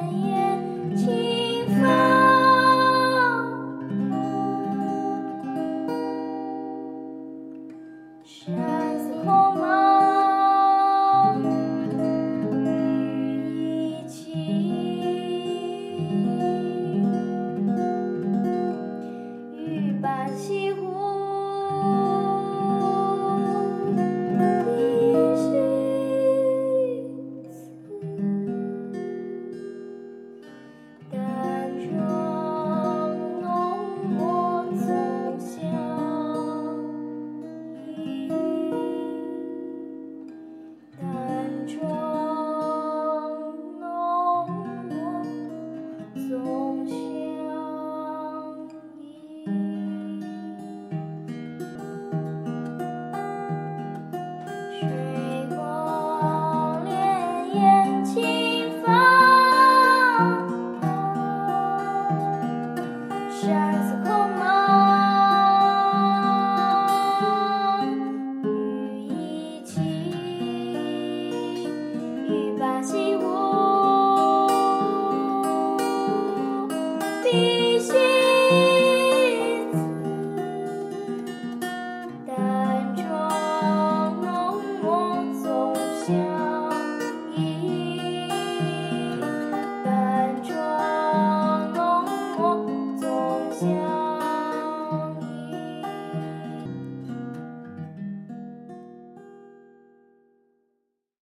满眼清风